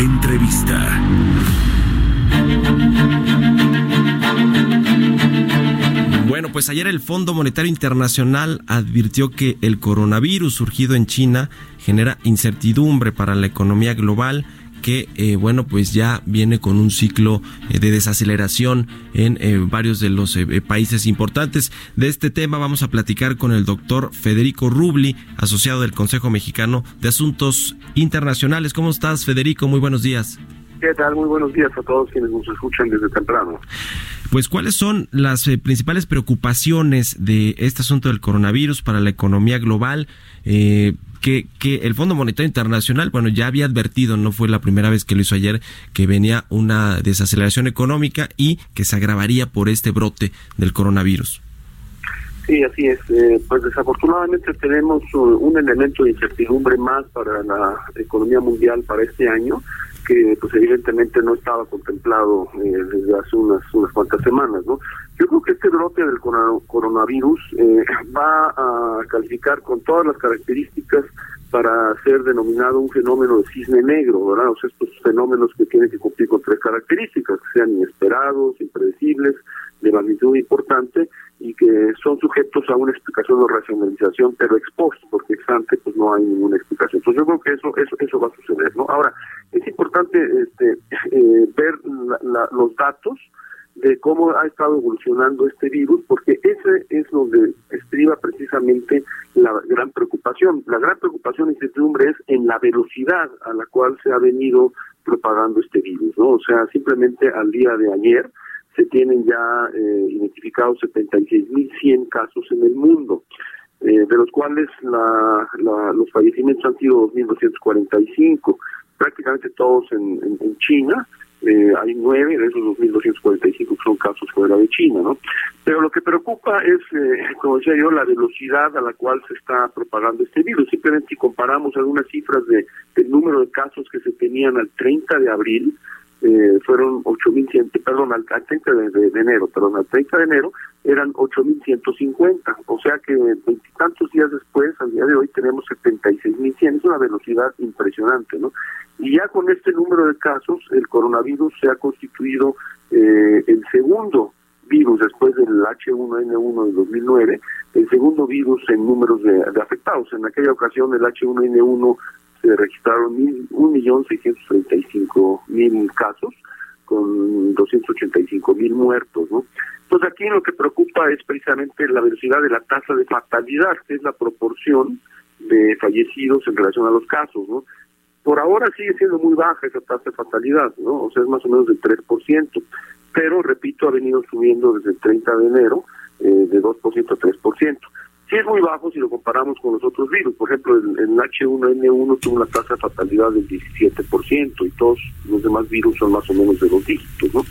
Entrevista. Bueno, pues ayer el Fondo Monetario Internacional advirtió que el coronavirus surgido en China genera incertidumbre para la economía global que eh, bueno pues ya viene con un ciclo eh, de desaceleración en eh, varios de los países importantes de este tema vamos a platicar con el doctor Federico Rubli asociado del Consejo Mexicano de Asuntos Internacionales cómo estás Federico muy buenos días ¿Qué tal? Muy buenos días a todos quienes nos escuchan desde temprano. Pues, ¿cuáles son las eh, principales preocupaciones de este asunto del coronavirus para la economía global? Eh, que, que el Fondo Monetario Internacional, bueno, ya había advertido, no fue la primera vez que lo hizo ayer, que venía una desaceleración económica y que se agravaría por este brote del coronavirus. Sí, así es. Eh, pues desafortunadamente tenemos un elemento de incertidumbre más para la economía mundial para este año que pues evidentemente no estaba contemplado eh, desde hace unas unas cuantas semanas, ¿no? Yo creo que este brote del coronavirus eh, va a calificar con todas las características para ser denominado un fenómeno de cisne negro, ¿verdad? O sea, estos fenómenos que tienen que cumplir con tres características, que sean inesperados, impredecibles, de magnitud importante y que son sujetos a una explicación o racionalización, pero expuesto, porque ex ante pues no hay ninguna explicación. Entonces yo creo que eso eso eso va a suceder, ¿no? Ahora importante este eh, ver los datos de cómo ha estado evolucionando este virus, porque ese es donde estriba precisamente la gran preocupación. La gran preocupación y incertidumbre es en la velocidad a la cual se ha venido propagando este virus, ¿no? O sea, simplemente al día de ayer se tienen ya eh, identificados 76.100 casos en el mundo, eh, de los cuales la, los fallecimientos han sido 2.245, prácticamente todos en, en, China, eh, hay nueve de esos 2.245 que son casos fuera de China, ¿no? Pero lo que preocupa es, eh, como decía yo, la velocidad a la cual se está propagando este virus. Simplemente si comparamos algunas cifras de, del número de casos que se tenían al 30 de abril, eh, fueron 8.100, perdón, al, 30 de, enero, perdón, al 30 de enero eran 8.150, o sea que veintitantos días después, al día de hoy, tenemos 76.100, es una velocidad impresionante, ¿no? Y ya con este número de casos, el coronavirus se ha constituido eh, el segundo virus después del H1N1 de 2009, el segundo virus en números de, de afectados. En aquella ocasión el H1N1 se registraron un millón seiscientos treinta y cinco mil casos con 285 mil muertos, ¿no? Entonces aquí lo que preocupa es precisamente la velocidad de la tasa de fatalidad, que es la proporción de fallecidos en relación a los casos, ¿no? Por ahora sigue siendo muy baja esa tasa de fatalidad, ¿no? O sea, es más o menos del 3%, pero repito, ha venido subiendo desde el 30 de enero eh, de 2% a 3% sí es muy bajo si lo comparamos con los otros virus. Por ejemplo, el, H1N1 tuvo una tasa de fatalidad del 17% y todos los demás virus son más o menos de dos dígitos, ¿no?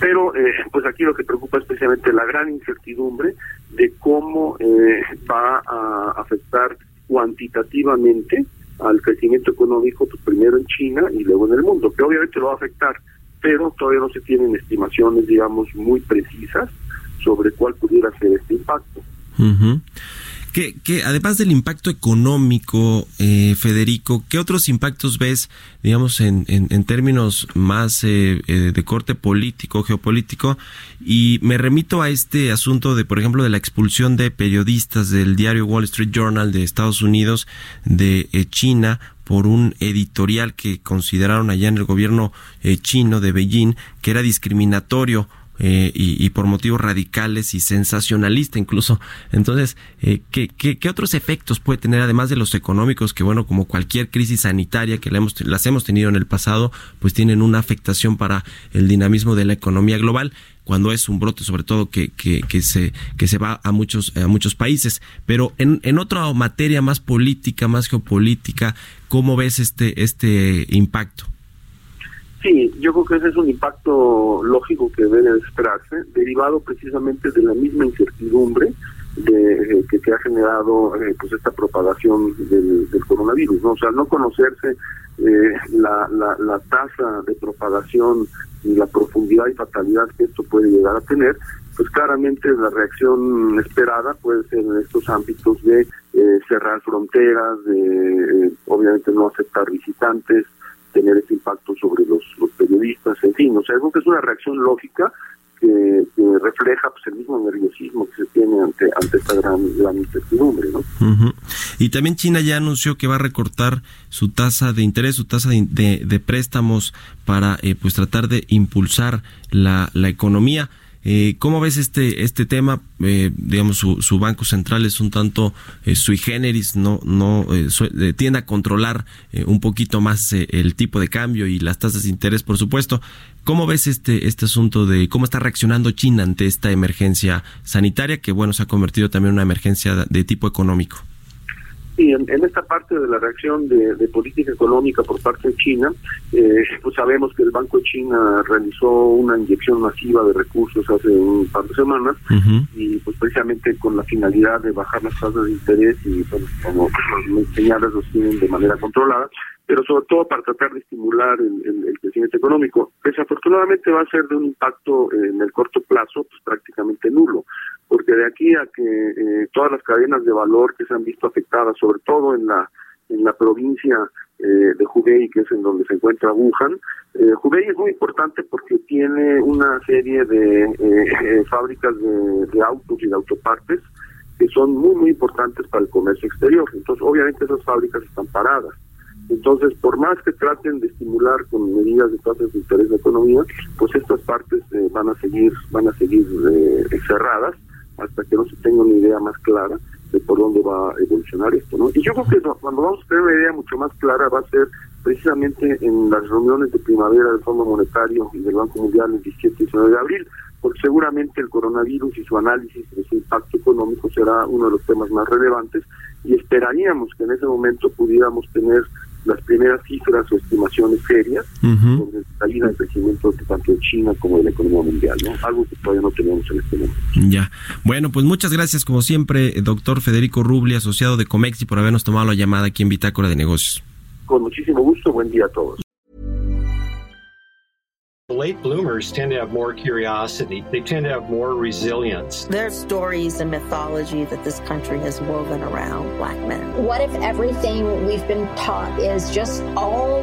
Pero, eh, pues aquí lo que preocupa es especialmente la gran incertidumbre de cómo eh, va a afectar cuantitativamente al crecimiento económico, pues primero en China y luego en el mundo, que obviamente lo va a afectar, pero todavía no se tienen estimaciones, digamos, muy precisas sobre cuál pudiera ser este impacto que, además del impacto económico, eh, Federico, ¿qué otros impactos ves, digamos, en, en, términos más eh, eh, de corte político, geopolítico? Y me remito a este asunto de, por ejemplo, de la expulsión de periodistas del diario Wall Street Journal de Estados Unidos, de China, por un editorial que consideraron allá en el gobierno chino de Beijing que era discriminatorio eh, y, por motivos radicales y sensacionalista incluso. Entonces, eh, ¿qué, qué, otros efectos puede tener, además de los económicos, que bueno, como cualquier crisis sanitaria que hemos, las hemos tenido en el pasado, pues tienen una afectación para el dinamismo de la economía global? cuando es un brote sobre todo que, que, que se que se va a muchos a muchos países pero en, en otra materia más política más geopolítica cómo ves este este impacto Sí, yo creo que ese es un impacto lógico que debe esperarse, derivado precisamente de la misma incertidumbre de, eh, que, se ha generado eh, pues esta propagación del, coronavirus. O sea, no conocerse eh, la, la, la tasa de propagación y la profundidad y fatalidad que esto puede llegar a tener, pues claramente la reacción esperada puede ser en estos ámbitos de cerrar fronteras, de obviamente no aceptar visitantes, tener ese impacto sobre los, periodistas, en fin, o sea, que es una reacción lógica que, refleja pues, el mismo nerviosismo que se tiene ante, ante esta gran, gran incertidumbre. ¿no? Y también China ya anunció que va a recortar su tasa de interés, su tasa de, de, préstamos para eh, pues tratar de impulsar la, la economía. Eh, ¿Cómo ves este este tema? Eh, digamos, su, su, banco central es un tanto eh, sui generis, no no eh, tiende a controlar un poquito más el tipo de cambio y las tasas de interés, por supuesto. ¿Cómo ves este este asunto de cómo está reaccionando China ante esta emergencia sanitaria que bueno se ha convertido también en una emergencia de tipo económico? Sí, en, esta parte de la reacción de, política económica por parte de China, eh, pues sabemos que el Banco de China realizó una inyección masiva de recursos hace un par de semanas y pues precisamente con la finalidad de bajar las tasas de interés y bueno, como señalas los tienen de manera controlada, pero sobre todo para tratar de estimular el, el, crecimiento económico. Desafortunadamente va a ser de un impacto en el corto plazo pues prácticamente nulo porque de aquí a que eh, todas las cadenas de valor que se han visto afectadas, sobre todo en la en la provincia eh, de Hubei, que es en donde se encuentra Wuhan, eh, es muy importante porque tiene una serie de eh, fábricas de, autos y de autopartes que son muy, muy importantes para el comercio exterior. Entonces, obviamente esas fábricas están paradas. Entonces, por más que traten de estimular con medidas de tasas de interés de economía, pues estas partes van a seguir van a seguir cerradas hasta que no se tenga una idea más clara de por dónde va a evolucionar esto. ¿no? Y yo creo que cuando vamos a tener una idea mucho más clara va a ser precisamente en las reuniones de primavera del Fondo Monetario y del Banco Mundial el 17 y 19 de abril, porque seguramente el coronavirus y su análisis de su impacto económico será uno de los temas más relevantes y esperaríamos que en ese momento pudiéramos tener las primeras cifras o estimaciones serias sobre la salida de crecimiento tanto de China como de la economía mundial, ¿no? Algo que todavía no tenemos en este momento. Ya. Bueno, pues muchas gracias, como siempre, doctor Federico Rubli, asociado de Comexi, por habernos tomado la llamada aquí en Bitácora de Negocios. Con muchísimo gusto, buen día a todos. Late bloomers tend to have more curiosity. They tend to have more resilience. There are stories and mythology that this country has woven around black men. What if everything we've been taught is just all